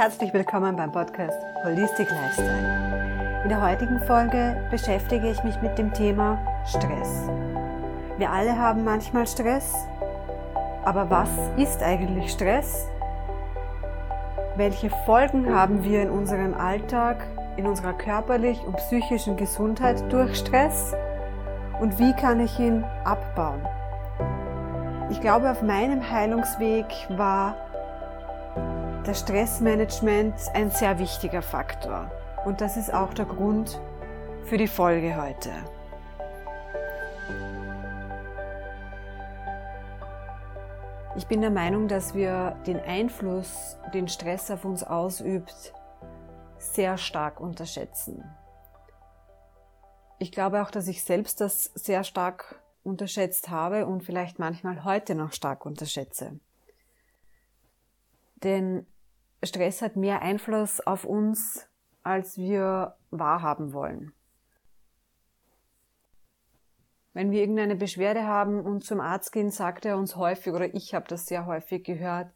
Herzlich willkommen beim Podcast Holistic Lifestyle. In der heutigen Folge beschäftige ich mich mit dem Thema Stress. Wir alle haben manchmal Stress, aber was ist eigentlich Stress? Welche Folgen haben wir in unserem Alltag, in unserer körperlichen und psychischen Gesundheit durch Stress? Und wie kann ich ihn abbauen? Ich glaube, auf meinem Heilungsweg war das Stressmanagement ein sehr wichtiger Faktor. Und das ist auch der Grund für die Folge heute. Ich bin der Meinung, dass wir den Einfluss, den Stress auf uns ausübt, sehr stark unterschätzen. Ich glaube auch, dass ich selbst das sehr stark unterschätzt habe und vielleicht manchmal heute noch stark unterschätze. Denn Stress hat mehr Einfluss auf uns, als wir wahrhaben wollen. Wenn wir irgendeine Beschwerde haben und zum Arzt gehen, sagt er uns häufig, oder ich habe das sehr häufig gehört,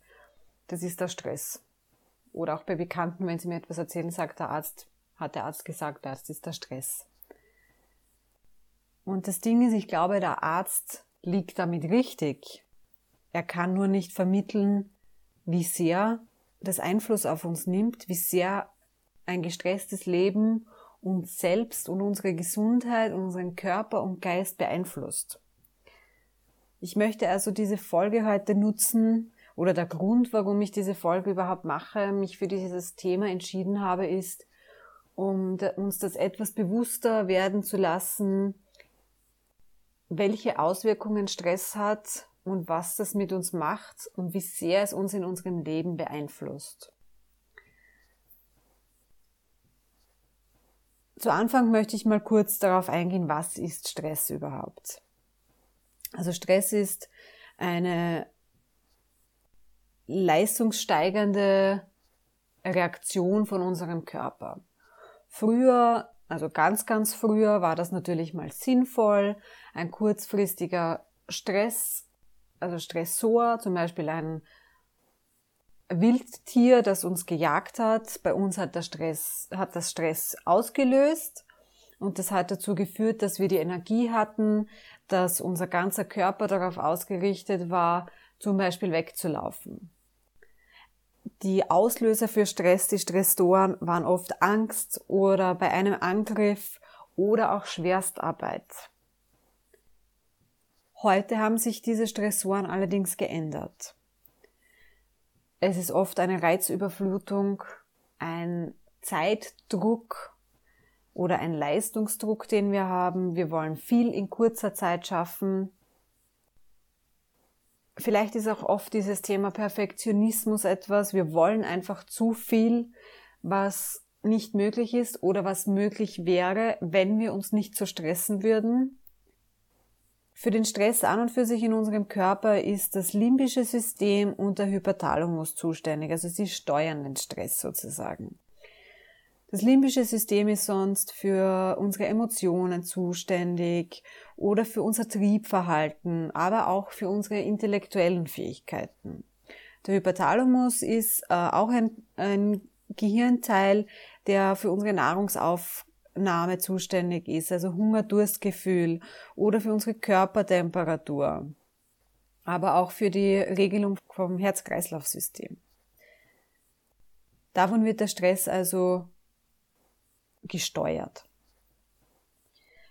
das ist der Stress. Oder auch bei Bekannten, wenn sie mir etwas erzählen, sagt der Arzt, hat der Arzt gesagt, das ist der Stress. Und das Ding ist, ich glaube, der Arzt liegt damit richtig. Er kann nur nicht vermitteln, wie sehr das Einfluss auf uns nimmt, wie sehr ein gestresstes Leben uns selbst und unsere Gesundheit, unseren Körper und Geist beeinflusst. Ich möchte also diese Folge heute nutzen oder der Grund, warum ich diese Folge überhaupt mache, mich für dieses Thema entschieden habe, ist, um uns das etwas bewusster werden zu lassen, welche Auswirkungen Stress hat und was das mit uns macht und wie sehr es uns in unserem Leben beeinflusst. Zu Anfang möchte ich mal kurz darauf eingehen, was ist Stress überhaupt? Also Stress ist eine leistungssteigernde Reaktion von unserem Körper. Früher, also ganz, ganz früher war das natürlich mal sinnvoll, ein kurzfristiger Stress also Stressor, zum Beispiel ein Wildtier, das uns gejagt hat. Bei uns hat, der Stress, hat das Stress ausgelöst und das hat dazu geführt, dass wir die Energie hatten, dass unser ganzer Körper darauf ausgerichtet war, zum Beispiel wegzulaufen. Die Auslöser für Stress, die Stressoren, waren oft Angst oder bei einem Angriff oder auch Schwerstarbeit. Heute haben sich diese Stressoren allerdings geändert. Es ist oft eine Reizüberflutung, ein Zeitdruck oder ein Leistungsdruck, den wir haben. Wir wollen viel in kurzer Zeit schaffen. Vielleicht ist auch oft dieses Thema Perfektionismus etwas. Wir wollen einfach zu viel, was nicht möglich ist oder was möglich wäre, wenn wir uns nicht so stressen würden. Für den Stress an und für sich in unserem Körper ist das limbische System und der Hypothalamus zuständig, also sie steuern den Stress sozusagen. Das limbische System ist sonst für unsere Emotionen zuständig oder für unser Triebverhalten, aber auch für unsere intellektuellen Fähigkeiten. Der Hypothalamus ist äh, auch ein, ein Gehirnteil, der für unsere Nahrungsauf Name zuständig ist, also Hunger-Durstgefühl oder für unsere Körpertemperatur, aber auch für die Regelung vom Herz-Kreislauf-System. Davon wird der Stress also gesteuert.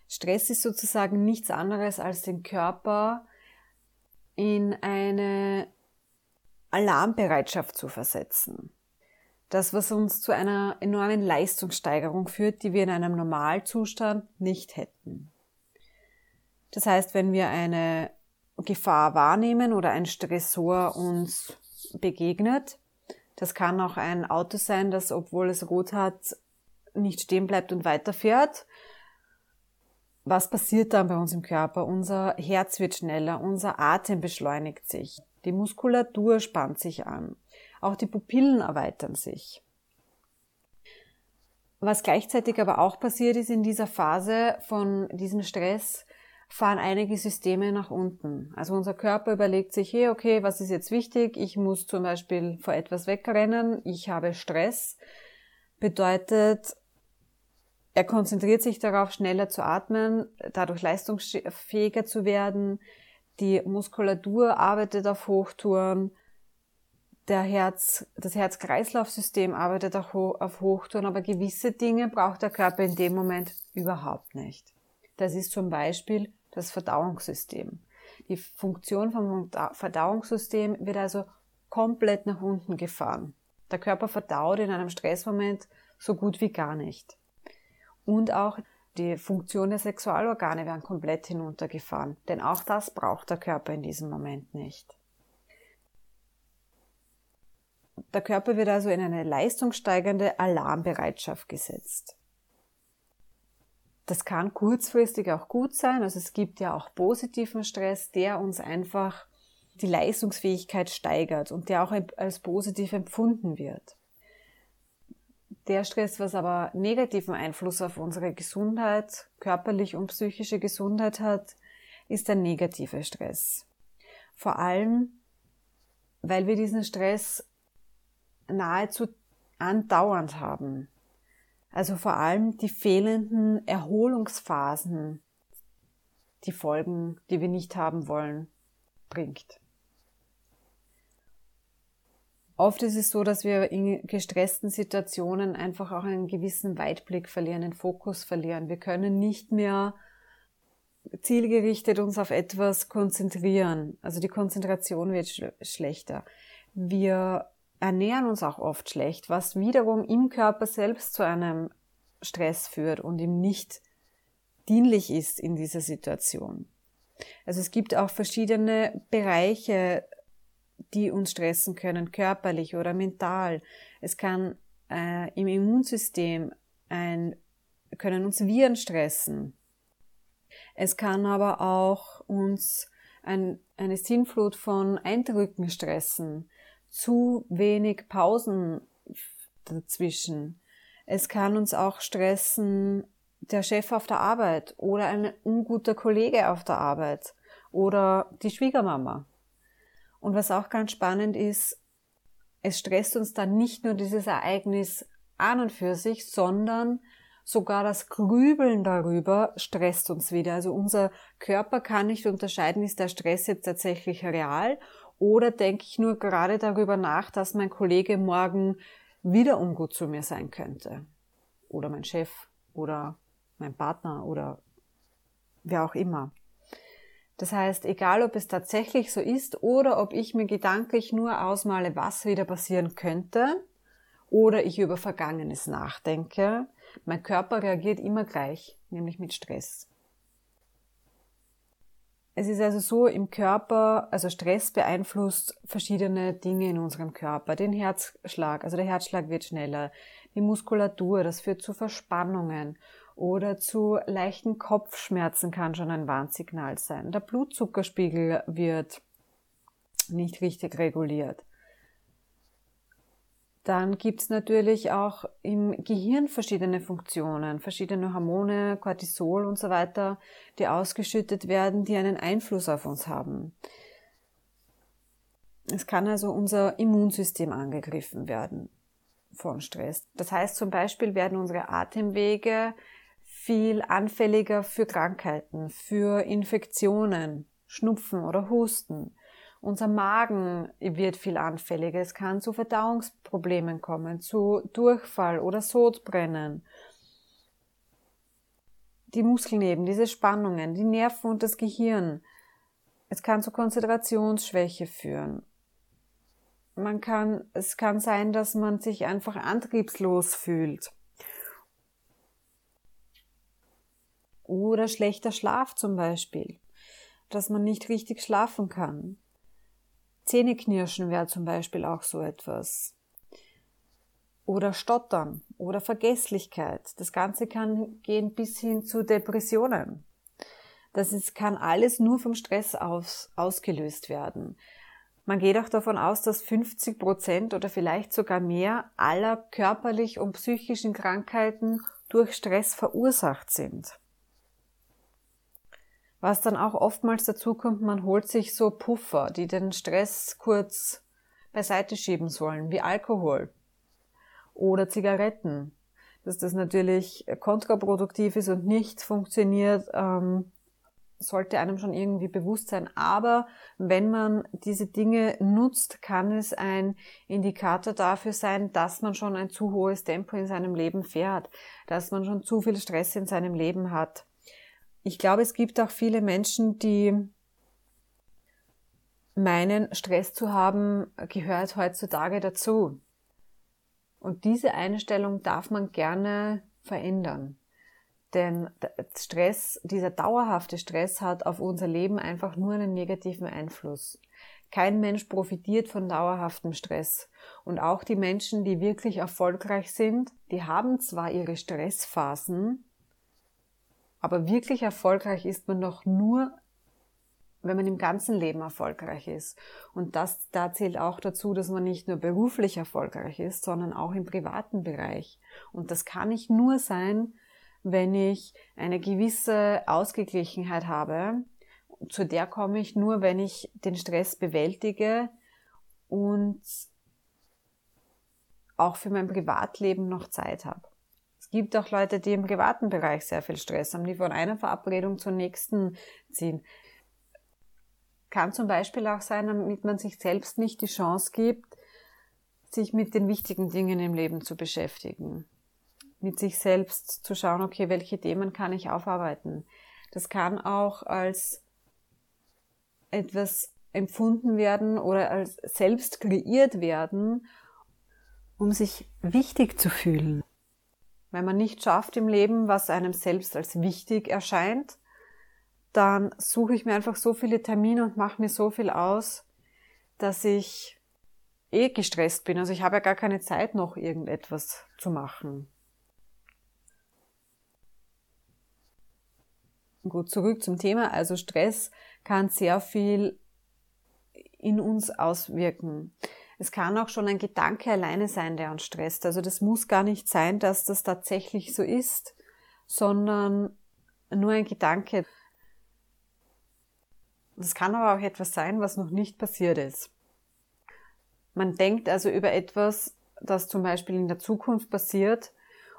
Stress ist sozusagen nichts anderes als den Körper in eine Alarmbereitschaft zu versetzen. Das, was uns zu einer enormen Leistungssteigerung führt, die wir in einem Normalzustand nicht hätten. Das heißt, wenn wir eine Gefahr wahrnehmen oder ein Stressor uns begegnet, das kann auch ein Auto sein, das, obwohl es rot hat, nicht stehen bleibt und weiterfährt. Was passiert dann bei uns im Körper? Unser Herz wird schneller, unser Atem beschleunigt sich, die Muskulatur spannt sich an. Auch die Pupillen erweitern sich. Was gleichzeitig aber auch passiert ist in dieser Phase von diesem Stress, fahren einige Systeme nach unten. Also unser Körper überlegt sich, hey, okay, was ist jetzt wichtig? Ich muss zum Beispiel vor etwas wegrennen, ich habe Stress. Bedeutet, er konzentriert sich darauf, schneller zu atmen, dadurch leistungsfähiger zu werden. Die Muskulatur arbeitet auf Hochtouren. Der Herz, das Herz-Kreislauf-System arbeitet auch auf Hochtouren, aber gewisse Dinge braucht der Körper in dem Moment überhaupt nicht. Das ist zum Beispiel das Verdauungssystem. Die Funktion vom Verdauungssystem wird also komplett nach unten gefahren. Der Körper verdaut in einem Stressmoment so gut wie gar nicht. Und auch die Funktion der Sexualorgane werden komplett hinuntergefahren, denn auch das braucht der Körper in diesem Moment nicht. Der Körper wird also in eine leistungssteigernde Alarmbereitschaft gesetzt. Das kann kurzfristig auch gut sein. Also es gibt ja auch positiven Stress, der uns einfach die Leistungsfähigkeit steigert und der auch als positiv empfunden wird. Der Stress, was aber negativen Einfluss auf unsere Gesundheit, körperlich und psychische Gesundheit hat, ist der negative Stress. Vor allem, weil wir diesen Stress nahezu andauernd haben. Also vor allem die fehlenden Erholungsphasen, die Folgen, die wir nicht haben wollen, bringt. Oft ist es so, dass wir in gestressten Situationen einfach auch einen gewissen Weitblick verlieren, den Fokus verlieren. Wir können nicht mehr zielgerichtet uns auf etwas konzentrieren. Also die Konzentration wird sch schlechter. Wir ernähren uns auch oft schlecht, was wiederum im Körper selbst zu einem Stress führt und ihm nicht dienlich ist in dieser Situation. Also es gibt auch verschiedene Bereiche, die uns stressen können, körperlich oder mental. Es kann äh, im Immunsystem ein, können uns Viren stressen. Es kann aber auch uns ein, eine Sinnflut von Eindrücken stressen zu wenig Pausen dazwischen. Es kann uns auch stressen, der Chef auf der Arbeit oder ein unguter Kollege auf der Arbeit oder die Schwiegermama. Und was auch ganz spannend ist, es stresst uns dann nicht nur dieses Ereignis an und für sich, sondern sogar das Grübeln darüber stresst uns wieder. Also unser Körper kann nicht unterscheiden, ist der Stress jetzt tatsächlich real oder denke ich nur gerade darüber nach, dass mein Kollege morgen wieder ungut zu mir sein könnte? Oder mein Chef oder mein Partner oder wer auch immer. Das heißt, egal ob es tatsächlich so ist oder ob ich mir gedanklich nur ausmale, was wieder passieren könnte oder ich über Vergangenes nachdenke, mein Körper reagiert immer gleich, nämlich mit Stress. Es ist also so im Körper, also Stress beeinflusst verschiedene Dinge in unserem Körper. Den Herzschlag, also der Herzschlag wird schneller, die Muskulatur, das führt zu Verspannungen oder zu leichten Kopfschmerzen kann schon ein Warnsignal sein. Der Blutzuckerspiegel wird nicht richtig reguliert. Dann gibt's natürlich auch im Gehirn verschiedene Funktionen, verschiedene Hormone, Cortisol und so weiter, die ausgeschüttet werden, die einen Einfluss auf uns haben. Es kann also unser Immunsystem angegriffen werden von Stress. Das heißt zum Beispiel werden unsere Atemwege viel anfälliger für Krankheiten, für Infektionen, Schnupfen oder Husten. Unser Magen wird viel anfälliger. Es kann zu Verdauungsproblemen kommen, zu Durchfall oder Sodbrennen. Die Muskeln eben, diese Spannungen, die Nerven und das Gehirn. Es kann zu Konzentrationsschwäche führen. Man kann, es kann sein, dass man sich einfach antriebslos fühlt. Oder schlechter Schlaf zum Beispiel, dass man nicht richtig schlafen kann. Zähneknirschen wäre zum Beispiel auch so etwas. Oder Stottern oder Vergesslichkeit. Das Ganze kann gehen bis hin zu Depressionen. Das ist, kann alles nur vom Stress aus, ausgelöst werden. Man geht auch davon aus, dass 50 Prozent oder vielleicht sogar mehr aller körperlich und psychischen Krankheiten durch Stress verursacht sind. Was dann auch oftmals dazu kommt, man holt sich so Puffer, die den Stress kurz beiseite schieben sollen, wie Alkohol oder Zigaretten. Dass das natürlich kontraproduktiv ist und nicht funktioniert, ähm, sollte einem schon irgendwie bewusst sein. Aber wenn man diese Dinge nutzt, kann es ein Indikator dafür sein, dass man schon ein zu hohes Tempo in seinem Leben fährt, dass man schon zu viel Stress in seinem Leben hat. Ich glaube, es gibt auch viele Menschen, die meinen, Stress zu haben, gehört heutzutage dazu. Und diese Einstellung darf man gerne verändern. Denn Stress, dieser dauerhafte Stress hat auf unser Leben einfach nur einen negativen Einfluss. Kein Mensch profitiert von dauerhaftem Stress. Und auch die Menschen, die wirklich erfolgreich sind, die haben zwar ihre Stressphasen, aber wirklich erfolgreich ist man noch nur, wenn man im ganzen Leben erfolgreich ist. Und das, da zählt auch dazu, dass man nicht nur beruflich erfolgreich ist, sondern auch im privaten Bereich. Und das kann nicht nur sein, wenn ich eine gewisse Ausgeglichenheit habe. Zu der komme ich nur, wenn ich den Stress bewältige und auch für mein Privatleben noch Zeit habe. Gibt auch Leute, die im privaten Bereich sehr viel Stress haben, die von einer Verabredung zur nächsten ziehen. Kann zum Beispiel auch sein, damit man sich selbst nicht die Chance gibt, sich mit den wichtigen Dingen im Leben zu beschäftigen mit sich selbst zu schauen, okay, welche Themen kann ich aufarbeiten. Das kann auch als etwas empfunden werden oder als selbst kreiert werden, um sich wichtig zu fühlen. Wenn man nicht schafft im Leben, was einem selbst als wichtig erscheint, dann suche ich mir einfach so viele Termine und mache mir so viel aus, dass ich eh gestresst bin. Also ich habe ja gar keine Zeit noch irgendetwas zu machen. Gut, zurück zum Thema. Also Stress kann sehr viel in uns auswirken. Es kann auch schon ein Gedanke alleine sein, der uns stresst. Also das muss gar nicht sein, dass das tatsächlich so ist, sondern nur ein Gedanke. Das kann aber auch etwas sein, was noch nicht passiert ist. Man denkt also über etwas, das zum Beispiel in der Zukunft passiert,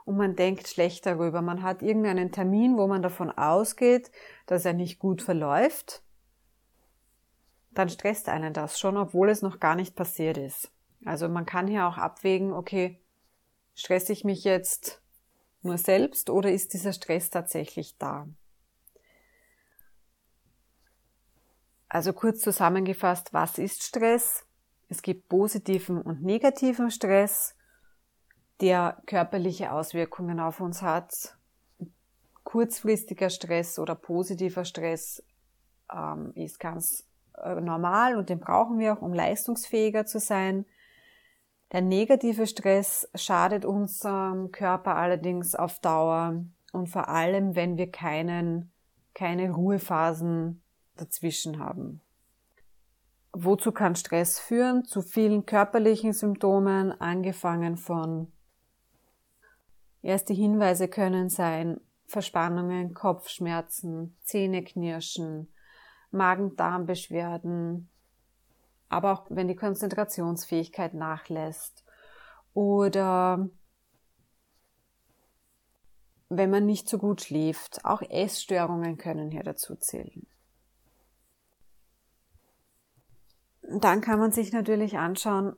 und man denkt schlecht darüber. Man hat irgendeinen Termin, wo man davon ausgeht, dass er nicht gut verläuft. Dann stresst einen das schon, obwohl es noch gar nicht passiert ist. Also man kann hier auch abwägen, okay, stresse ich mich jetzt nur selbst oder ist dieser Stress tatsächlich da? Also kurz zusammengefasst, was ist Stress? Es gibt positiven und negativen Stress der körperliche Auswirkungen auf uns hat. Kurzfristiger Stress oder positiver Stress ähm, ist ganz äh, normal und den brauchen wir auch, um leistungsfähiger zu sein. Der negative Stress schadet unserem Körper allerdings auf Dauer und vor allem, wenn wir keinen, keine Ruhephasen dazwischen haben. Wozu kann Stress führen? Zu vielen körperlichen Symptomen, angefangen von Erste Hinweise können sein Verspannungen, Kopfschmerzen, Zähneknirschen, Magen-Darm-Beschwerden, aber auch wenn die Konzentrationsfähigkeit nachlässt oder wenn man nicht so gut schläft. Auch Essstörungen können hier dazu zählen. Dann kann man sich natürlich anschauen,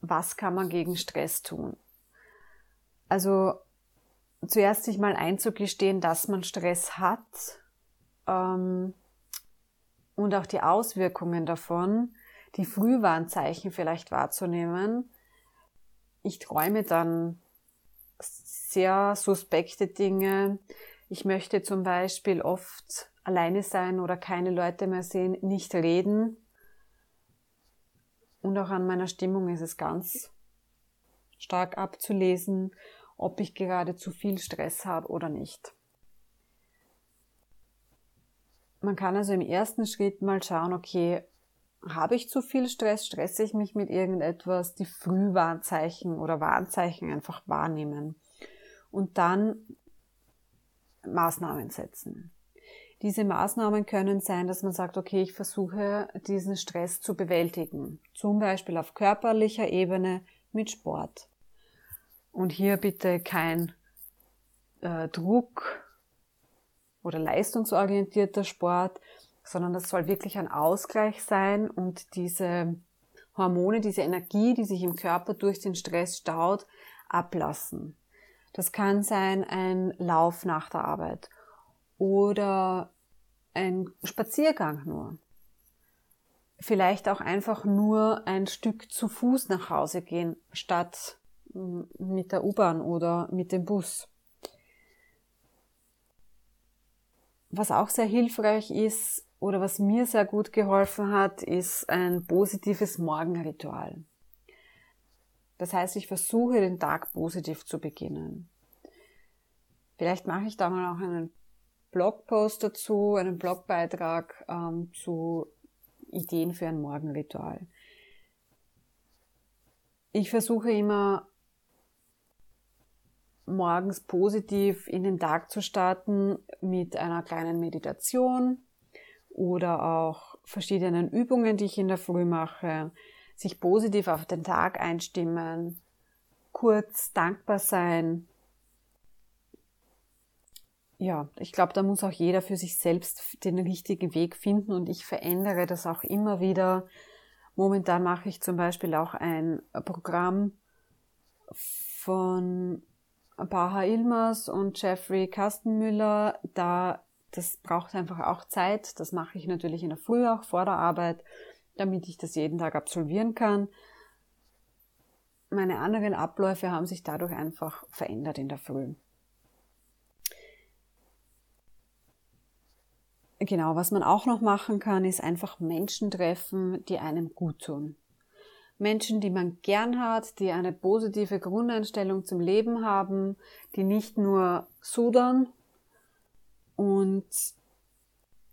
was kann man gegen Stress tun. Also zuerst sich mal einzugestehen, dass man Stress hat ähm, und auch die Auswirkungen davon, die Frühwarnzeichen vielleicht wahrzunehmen. Ich träume dann sehr suspekte Dinge. Ich möchte zum Beispiel oft alleine sein oder keine Leute mehr sehen, nicht reden. Und auch an meiner Stimmung ist es ganz stark abzulesen ob ich gerade zu viel Stress habe oder nicht. Man kann also im ersten Schritt mal schauen, okay, habe ich zu viel Stress, stresse ich mich mit irgendetwas, die Frühwarnzeichen oder Warnzeichen einfach wahrnehmen und dann Maßnahmen setzen. Diese Maßnahmen können sein, dass man sagt, okay, ich versuche diesen Stress zu bewältigen. Zum Beispiel auf körperlicher Ebene mit Sport. Und hier bitte kein äh, Druck oder leistungsorientierter Sport, sondern das soll wirklich ein Ausgleich sein und diese Hormone, diese Energie, die sich im Körper durch den Stress staut, ablassen. Das kann sein ein Lauf nach der Arbeit oder ein Spaziergang nur. Vielleicht auch einfach nur ein Stück zu Fuß nach Hause gehen, statt mit der U-Bahn oder mit dem Bus. Was auch sehr hilfreich ist oder was mir sehr gut geholfen hat, ist ein positives Morgenritual. Das heißt, ich versuche den Tag positiv zu beginnen. Vielleicht mache ich da mal auch einen Blogpost dazu, einen Blogbeitrag ähm, zu Ideen für ein Morgenritual. Ich versuche immer morgens positiv in den Tag zu starten mit einer kleinen Meditation oder auch verschiedenen Übungen, die ich in der Früh mache, sich positiv auf den Tag einstimmen, kurz dankbar sein. Ja, ich glaube, da muss auch jeder für sich selbst den richtigen Weg finden und ich verändere das auch immer wieder. Momentan mache ich zum Beispiel auch ein Programm von Baha Ilmers und Jeffrey Kastenmüller. Da, das braucht einfach auch Zeit. Das mache ich natürlich in der Früh auch vor der Arbeit damit ich das jeden Tag absolvieren kann. Meine anderen Abläufe haben sich dadurch einfach verändert in der Früh. Genau, was man auch noch machen kann, ist einfach Menschen treffen, die einem gut tun. Menschen, die man gern hat, die eine positive Grundeinstellung zum Leben haben, die nicht nur sudern und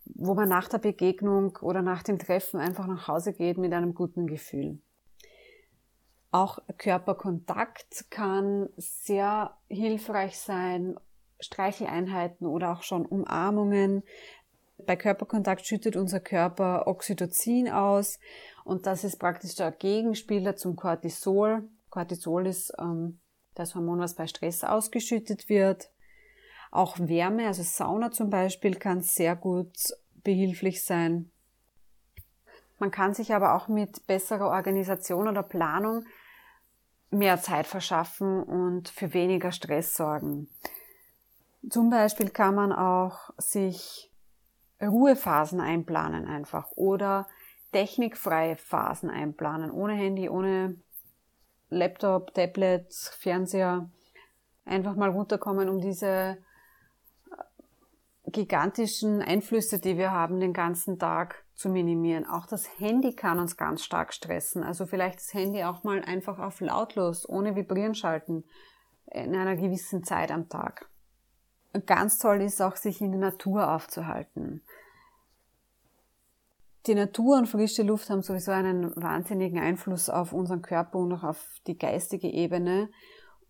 wo man nach der Begegnung oder nach dem Treffen einfach nach Hause geht mit einem guten Gefühl. Auch Körperkontakt kann sehr hilfreich sein, Streicheleinheiten oder auch schon Umarmungen. Bei Körperkontakt schüttet unser Körper Oxytocin aus und das ist praktisch der Gegenspieler zum Cortisol. Cortisol ist ähm, das Hormon, was bei Stress ausgeschüttet wird. Auch Wärme, also Sauna zum Beispiel, kann sehr gut behilflich sein. Man kann sich aber auch mit besserer Organisation oder Planung mehr Zeit verschaffen und für weniger Stress sorgen. Zum Beispiel kann man auch sich Ruhephasen einplanen einfach oder technikfreie Phasen einplanen, ohne Handy, ohne Laptop, Tablet, Fernseher. Einfach mal runterkommen, um diese gigantischen Einflüsse, die wir haben den ganzen Tag zu minimieren. Auch das Handy kann uns ganz stark stressen. Also vielleicht das Handy auch mal einfach auf lautlos, ohne Vibrieren schalten, in einer gewissen Zeit am Tag. Ganz toll ist auch, sich in der Natur aufzuhalten. Die Natur und frische Luft haben sowieso einen wahnsinnigen Einfluss auf unseren Körper und auch auf die geistige Ebene.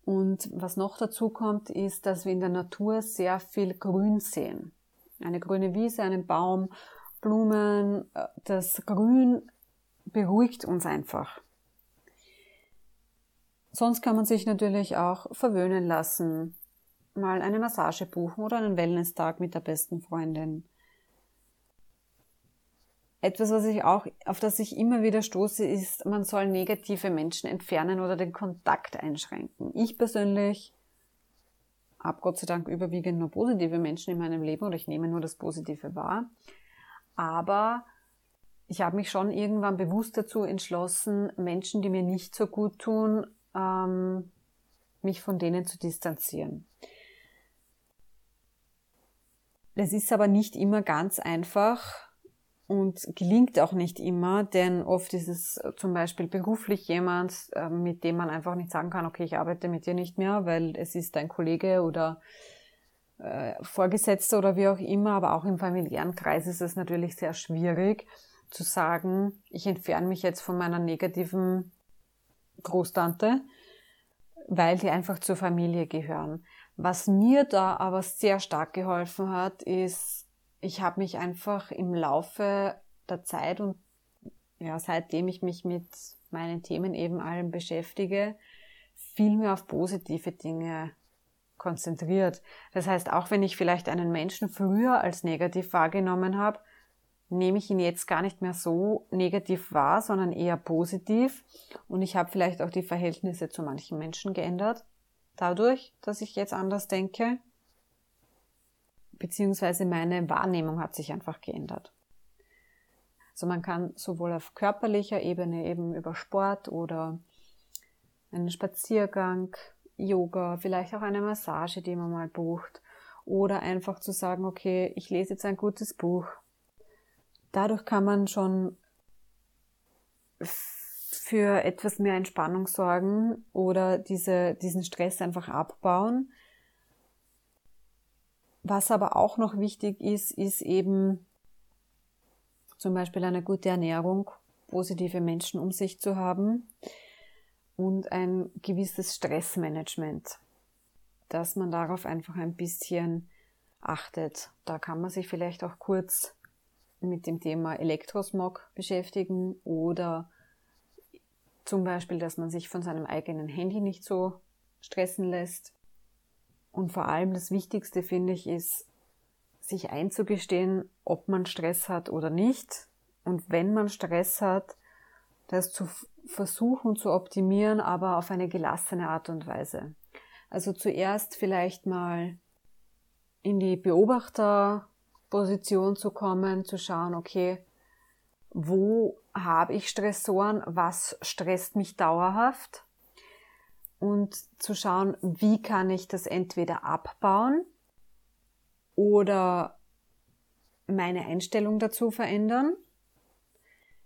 Und was noch dazu kommt, ist, dass wir in der Natur sehr viel Grün sehen. Eine grüne Wiese, einen Baum, Blumen, äh, das Grün beruhigt uns einfach. Sonst kann man sich natürlich auch verwöhnen lassen, mal eine Massage buchen oder einen Wellness-Tag mit der besten Freundin etwas, was ich auch, auf das ich immer wieder stoße, ist, man soll negative Menschen entfernen oder den Kontakt einschränken. Ich persönlich habe Gott sei Dank überwiegend nur positive Menschen in meinem Leben oder ich nehme nur das Positive wahr. Aber ich habe mich schon irgendwann bewusst dazu entschlossen, Menschen, die mir nicht so gut tun, ähm, mich von denen zu distanzieren. Es ist aber nicht immer ganz einfach, und gelingt auch nicht immer, denn oft ist es äh, zum Beispiel beruflich jemand, ähm, mit dem man einfach nicht sagen kann, okay, ich arbeite mit dir nicht mehr, weil es ist dein Kollege oder äh, Vorgesetzter oder wie auch immer, aber auch im familiären Kreis ist es natürlich sehr schwierig zu sagen, ich entferne mich jetzt von meiner negativen Großtante, weil die einfach zur Familie gehören. Was mir da aber sehr stark geholfen hat, ist ich habe mich einfach im Laufe der Zeit und ja, seitdem ich mich mit meinen Themen eben allen beschäftige, viel mehr auf positive Dinge konzentriert. Das heißt, auch wenn ich vielleicht einen Menschen früher als negativ wahrgenommen habe, nehme ich ihn jetzt gar nicht mehr so negativ wahr, sondern eher positiv. Und ich habe vielleicht auch die Verhältnisse zu manchen Menschen geändert, dadurch, dass ich jetzt anders denke. Beziehungsweise meine Wahrnehmung hat sich einfach geändert. Also man kann sowohl auf körperlicher Ebene eben über Sport oder einen Spaziergang, Yoga, vielleicht auch eine Massage, die man mal bucht, oder einfach zu sagen, okay, ich lese jetzt ein gutes Buch. Dadurch kann man schon für etwas mehr Entspannung sorgen oder diese, diesen Stress einfach abbauen. Was aber auch noch wichtig ist, ist eben zum Beispiel eine gute Ernährung, positive Menschen um sich zu haben und ein gewisses Stressmanagement, dass man darauf einfach ein bisschen achtet. Da kann man sich vielleicht auch kurz mit dem Thema Elektrosmog beschäftigen oder zum Beispiel, dass man sich von seinem eigenen Handy nicht so stressen lässt. Und vor allem das Wichtigste finde ich ist, sich einzugestehen, ob man Stress hat oder nicht. Und wenn man Stress hat, das zu versuchen zu optimieren, aber auf eine gelassene Art und Weise. Also zuerst vielleicht mal in die Beobachterposition zu kommen, zu schauen, okay, wo habe ich Stressoren, was stresst mich dauerhaft und zu schauen, wie kann ich das entweder abbauen oder meine Einstellung dazu verändern.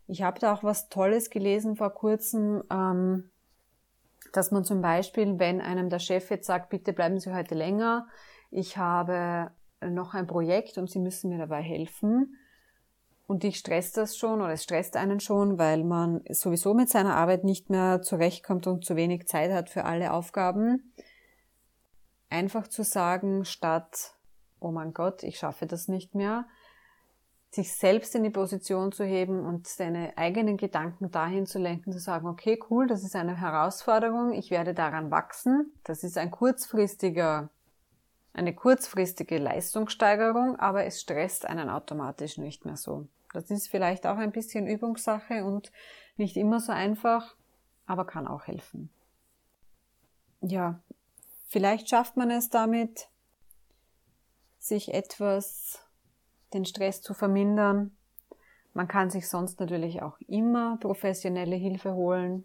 Ich habe da auch was Tolles gelesen vor kurzem, ähm, dass man zum Beispiel, wenn einem der Chef jetzt sagt, bitte bleiben Sie heute länger, ich habe noch ein Projekt und Sie müssen mir dabei helfen. Und dich stresst das schon oder es stresst einen schon, weil man sowieso mit seiner Arbeit nicht mehr zurechtkommt und zu wenig Zeit hat für alle Aufgaben. Einfach zu sagen, statt oh mein Gott, ich schaffe das nicht mehr, sich selbst in die Position zu heben und seine eigenen Gedanken dahin zu lenken, zu sagen, okay, cool, das ist eine Herausforderung, ich werde daran wachsen, das ist ein kurzfristiger, eine kurzfristige Leistungssteigerung, aber es stresst einen automatisch nicht mehr so. Das ist vielleicht auch ein bisschen Übungssache und nicht immer so einfach, aber kann auch helfen. Ja, vielleicht schafft man es damit, sich etwas den Stress zu vermindern. Man kann sich sonst natürlich auch immer professionelle Hilfe holen.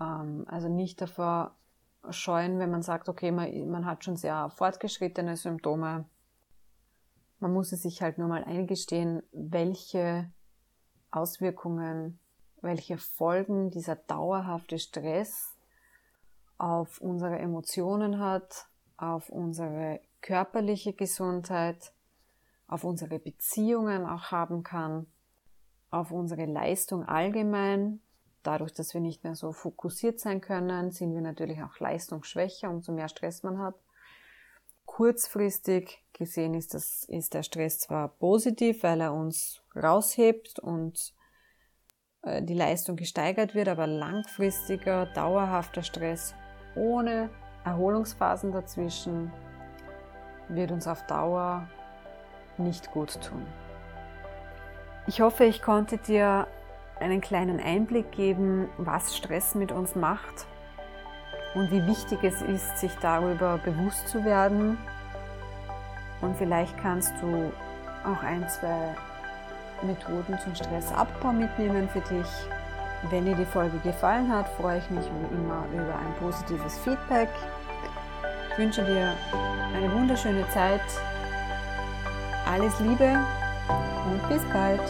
Ähm, also nicht davor scheuen, wenn man sagt, okay, man, man hat schon sehr fortgeschrittene Symptome. Man muss es sich halt nur mal eingestehen, welche Auswirkungen, welche Folgen dieser dauerhafte Stress auf unsere Emotionen hat, auf unsere körperliche Gesundheit, auf unsere Beziehungen auch haben kann, auf unsere Leistung allgemein. Dadurch, dass wir nicht mehr so fokussiert sein können, sind wir natürlich auch leistungsschwächer, umso mehr Stress man hat. Kurzfristig gesehen ist, das, ist der Stress zwar positiv, weil er uns raushebt und äh, die Leistung gesteigert wird, aber langfristiger, dauerhafter Stress ohne Erholungsphasen dazwischen wird uns auf Dauer nicht gut tun. Ich hoffe, ich konnte dir einen kleinen Einblick geben, was Stress mit uns macht und wie wichtig es ist, sich darüber bewusst zu werden. Und vielleicht kannst du auch ein, zwei Methoden zum Stressabbau mitnehmen für dich. Wenn dir die Folge gefallen hat, freue ich mich wie immer über ein positives Feedback. Ich wünsche dir eine wunderschöne Zeit. Alles Liebe und bis bald.